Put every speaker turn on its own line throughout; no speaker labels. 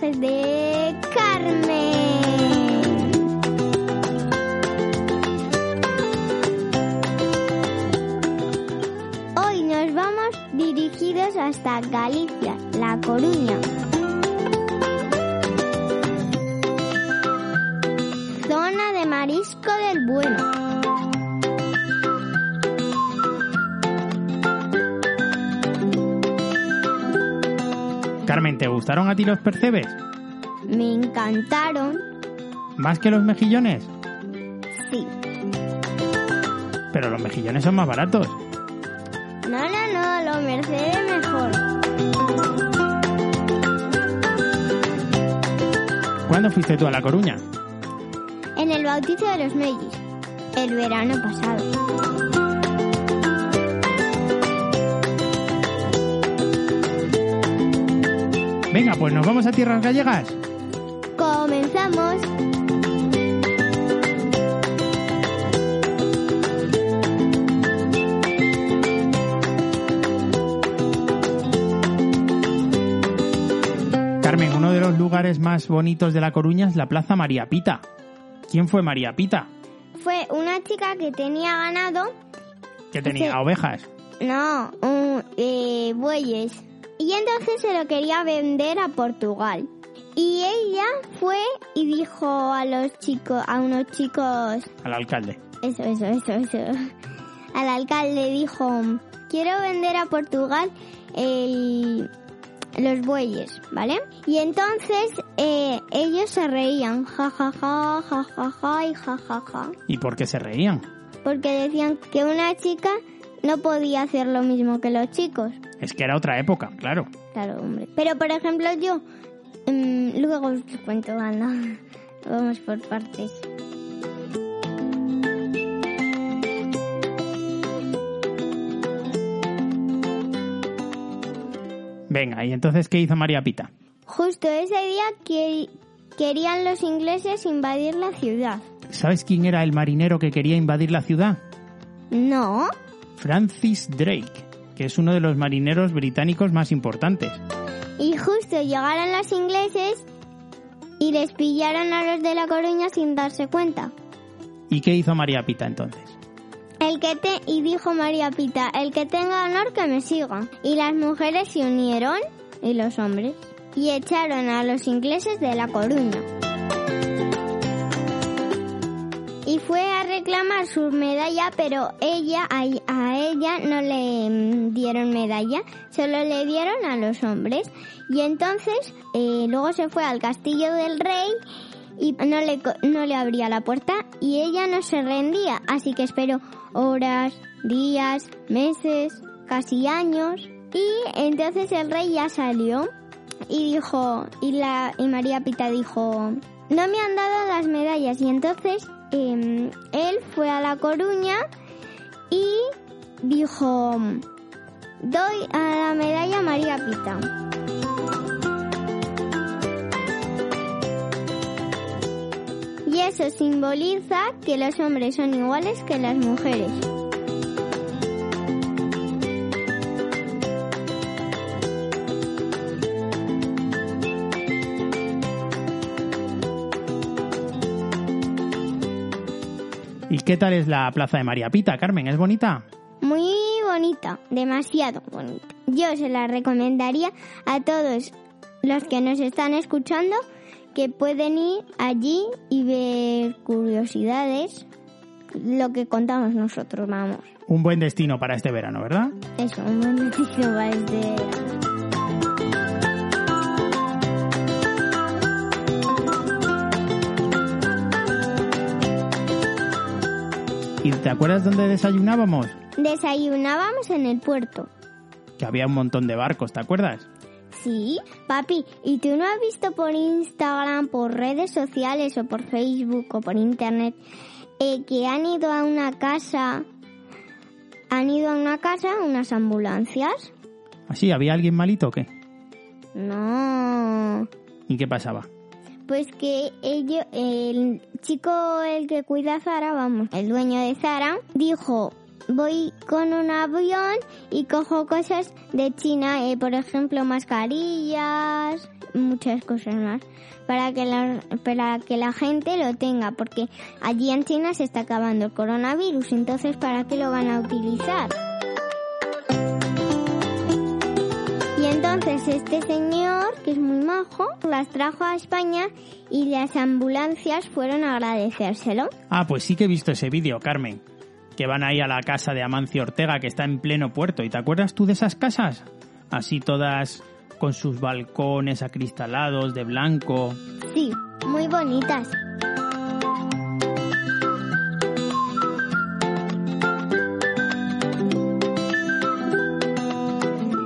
de Carmen. Hoy nos vamos dirigidos hasta Galicia, La Coruña. Zona de marisco del bueno.
Carmen, ¿te gustaron a ti los percebes?
Me encantaron.
¿Más que los mejillones?
Sí.
Pero los mejillones son más baratos.
No, no, no, lo Mercedes mejor.
¿Cuándo fuiste tú a La Coruña?
En el bautizo de los Mellis, el verano pasado.
Venga, pues nos vamos a tierras gallegas.
Comenzamos.
Carmen, uno de los lugares más bonitos de La Coruña es la Plaza María Pita. ¿Quién fue María Pita?
Fue una chica que tenía ganado,
Que tenía ovejas.
no, un- eh, bueyes. Y entonces se lo quería vender a Portugal. Y ella fue y dijo a los chicos, a unos chicos,
Al alcalde.
Eso, eso, eso, eso. Al alcalde dijo, quiero vender a Portugal el- los bueyes, ¿vale? Y entonces eh, ellos se reían, ja, ja, ja, ja, ja, ja, y ja, ja, ja.
¿Y por qué se reían?
Porque decían que una chica no podía hacer lo mismo que los chicos.
Es que era otra época, claro.
Claro, hombre. Pero, por ejemplo, yo... mm, luego os cuento, anda. Vamos por partes.
Venga, ¿y entonces qué hizo María Pita?
Justo ese día que querían los ingleses invadir la ciudad.
¿Sabes quién era el marinero que quería invadir la ciudad?
No,
Francis Drake, que es uno de los marineros británicos más importantes.
y justo llegaron los ingleses y les pillaron a los de La Coruña sin darse cuenta.
¿Y qué hizo María Pita entonces?
El que te y dijo María Pita, el que tenga honor que me siga. Y las mujeres se unieron y los hombres y echaron a los ingleses de La Coruña. Reclamar su medalla, pero ella a, ella no le mm, dieron medalla, solo le dieron a los hombres. Y entonces eh, luego se fue al castillo del rey y no le, no le abría la puerta y ella no se rendía, así que esperó horas, días, meses, casi años. Y entonces el rey ya salió y dijo y la y María Pita dijo no me han dado las medallas y entonces em, él fue a la Coruña y dijo doy a la medalla María Pita. Y eso simboliza que los hombres son iguales que las mujeres.
¿Y qué tal es la plaza de María Pita, Carmen? ¿Es bonita?
Muy bonita, demasiado bonita. Yo se la recomendaría a todos los que nos están escuchando que pueden ir allí y ver curiosidades, lo que contamos nosotros, vamos.
Un buen destino para este verano, ¿verdad?
Eso, un buen destino para este verano.
¿Y te acuerdas dónde desayunábamos?
Desayunábamos en el puerto.
Que había un montón de barcos, ¿te acuerdas?
Sí, papi, ¿y tú no has visto por Instagram, por redes sociales o por Facebook o por internet eh, que han ido a una casa, han ido a una casa unas ambulancias?
¿Así? ¿Había alguien malito o qué?
No,
¿Y qué pasaba?
Pues que ellos, el chico el que cuida a Zara, vamos, el dueño de Zara, dijo, voy con un avión y cojo cosas de China, eh, por ejemplo, mascarillas, muchas cosas más, para que, para que la gente lo tenga, porque allí en China se está acabando el coronavirus, entonces ¿para qué lo van a utilizar? Y entonces este señor, que es muy majo, las trajo a España y las ambulancias fueron a agradecérselo.
Ah, pues sí que he visto ese vídeo, Carmen. Que van ahí a la casa de Amancio Ortega, que está en pleno puerto. ¿Y te acuerdas tú de esas casas? Así todas con sus balcones acristalados de blanco.
Sí, muy bonitas.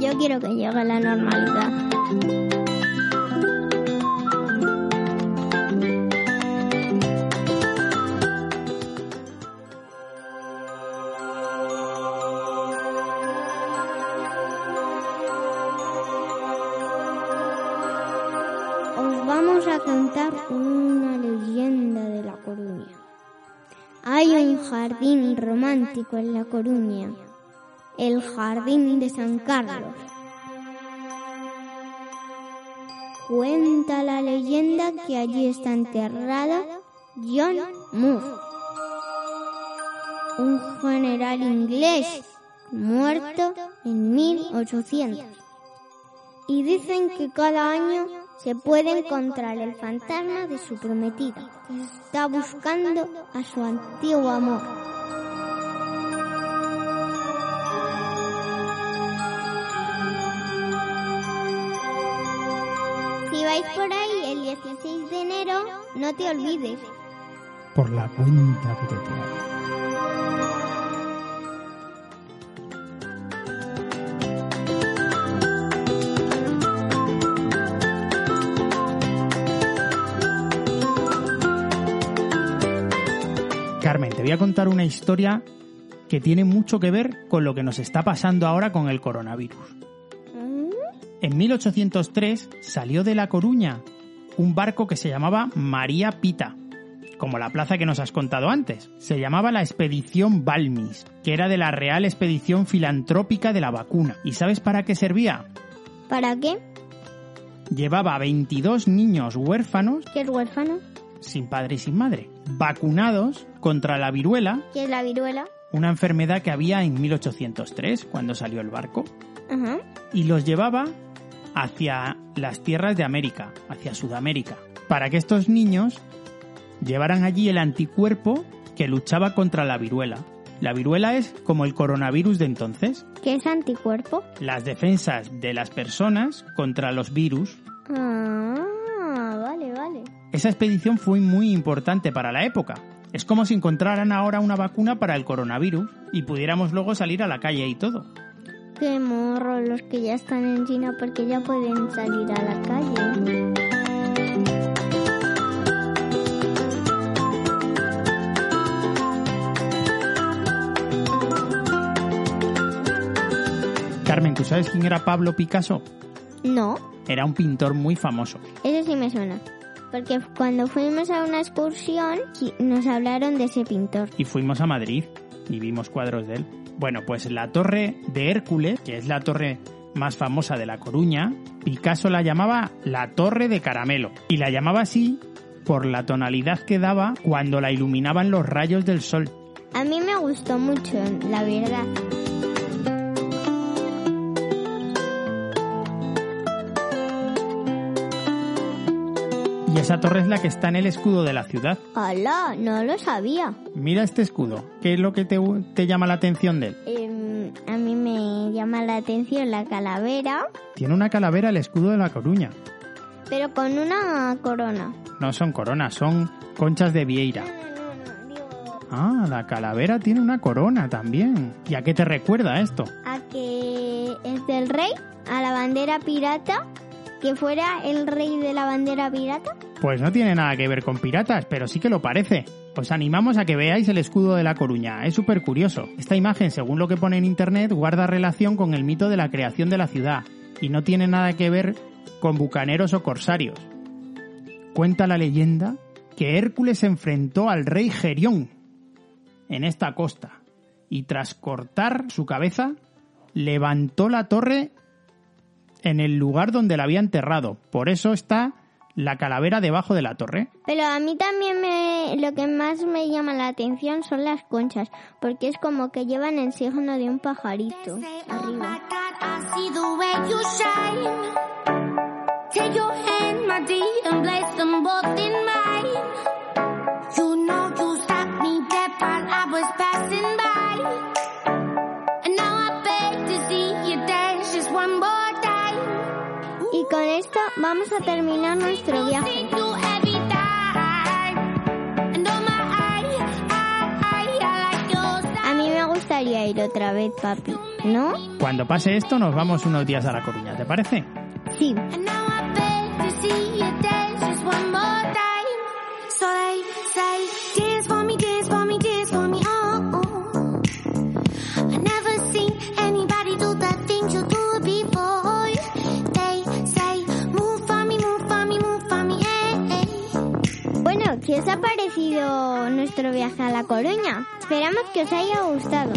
Yo quiero que llegue la normalidad. En La Coruña, el Jardín de San Carlos. Cuenta la leyenda que allí está enterrado John Moore, un general inglés muerto en 1800 y dicen que cada año se puede encontrar el fantasma de su prometida, que está buscando a su antiguo amor. Vais por ahí el 16 de enero, no te olvides.
Por la cuenta que te trae. Carmen, te voy a contar una historia que tiene mucho que ver con lo que nos está pasando ahora con el coronavirus. En 1803 salió de La Coruña un barco que se llamaba María Pita, como la plaza que nos has contado antes. Se llamaba la Expedición Balmis, que era de la Real Expedición Filantrópica de la Vacuna. ¿Y sabes para qué servía?
¿Para qué?
Llevaba 22 niños huérfanos,
¿Qué es huérfano?
sin padre y sin madre, vacunados contra la viruela,
¿Qué es la viruela?
una enfermedad que había en 1803, cuando salió el barco.
Ajá.
y los llevaba hacia las tierras de América, hacia Sudamérica, para que estos niños llevaran allí el anticuerpo que luchaba contra la viruela. La viruela es como el coronavirus de entonces,
¿Qué es anticuerpo?
las defensas de las personas contra los virus.
Ah, vale, vale.
Esa expedición fue muy importante para la época. Es como si encontraran ahora una vacuna para el coronavirus y pudiéramos luego salir a la calle y todo.
Qué morro los que ya están en China porque ya pueden salir a la calle.
Carmen, ¿tú sabes quién era Pablo Picasso?
No,
Era un pintor muy famoso.
eso sí me suena. Porque cuando fuimos a una excursión nos hablaron de ese pintor.
y fuimos a Madrid y vimos cuadros de él. Bueno, pues la torre de Hércules, que es la torre más famosa de La Coruña, Picasso la llamaba la torre de caramelo. Y la llamaba así por la tonalidad que daba cuando la iluminaban los rayos del sol.
A mí me gustó mucho, la verdad.
Esa torre es la que está en el escudo de la ciudad.
¡Hala! No lo sabía.
Mira este escudo. ¿Qué es lo que te, te llama la atención de él?
Em, a mí me llama la atención la calavera,
Tiene una calavera el escudo de La Coruña.
pero con una corona.
No son coronas, son conchas de vieira. Ah, la calavera tiene una corona también. ¿Y a qué te recuerda esto?
A que es del rey, a la bandera pirata, que fuera el rey de la bandera pirata.
Pues no tiene nada que ver con piratas, pero sí que lo parece. Os animamos a que veáis el escudo de La Coruña, es súper curioso. Esta imagen, según lo que pone en internet, guarda relación con el mito de la creación de la ciudad y no tiene nada que ver con bucaneros o corsarios. Cuenta la leyenda que Hércules se enfrentó al rey Gerión en esta costa y tras cortar su cabeza levantó la torre en el lugar donde la había enterrado. Por eso está la calavera debajo de la torre.
Pero a mí también me, lo que más me llama la atención son las conchas, porque es como que llevan el signo de un pajarito arriba. Vamos a terminar nuestro viaje.
Oh.
A mí me gustaría ir otra vez, papi, ¿no?
Cuando pase esto nos vamos unos días a La Coruña, ¿te parece?
Sí. Nuestro viaje a La Coruña? Esperamos que os haya gustado.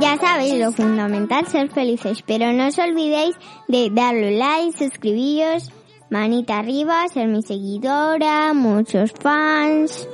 Ya sabéis lo fundamental, ser felices, pero no os olvidéis de darle like, suscribiros, manita arriba, ser mi seguidora, muchos fans.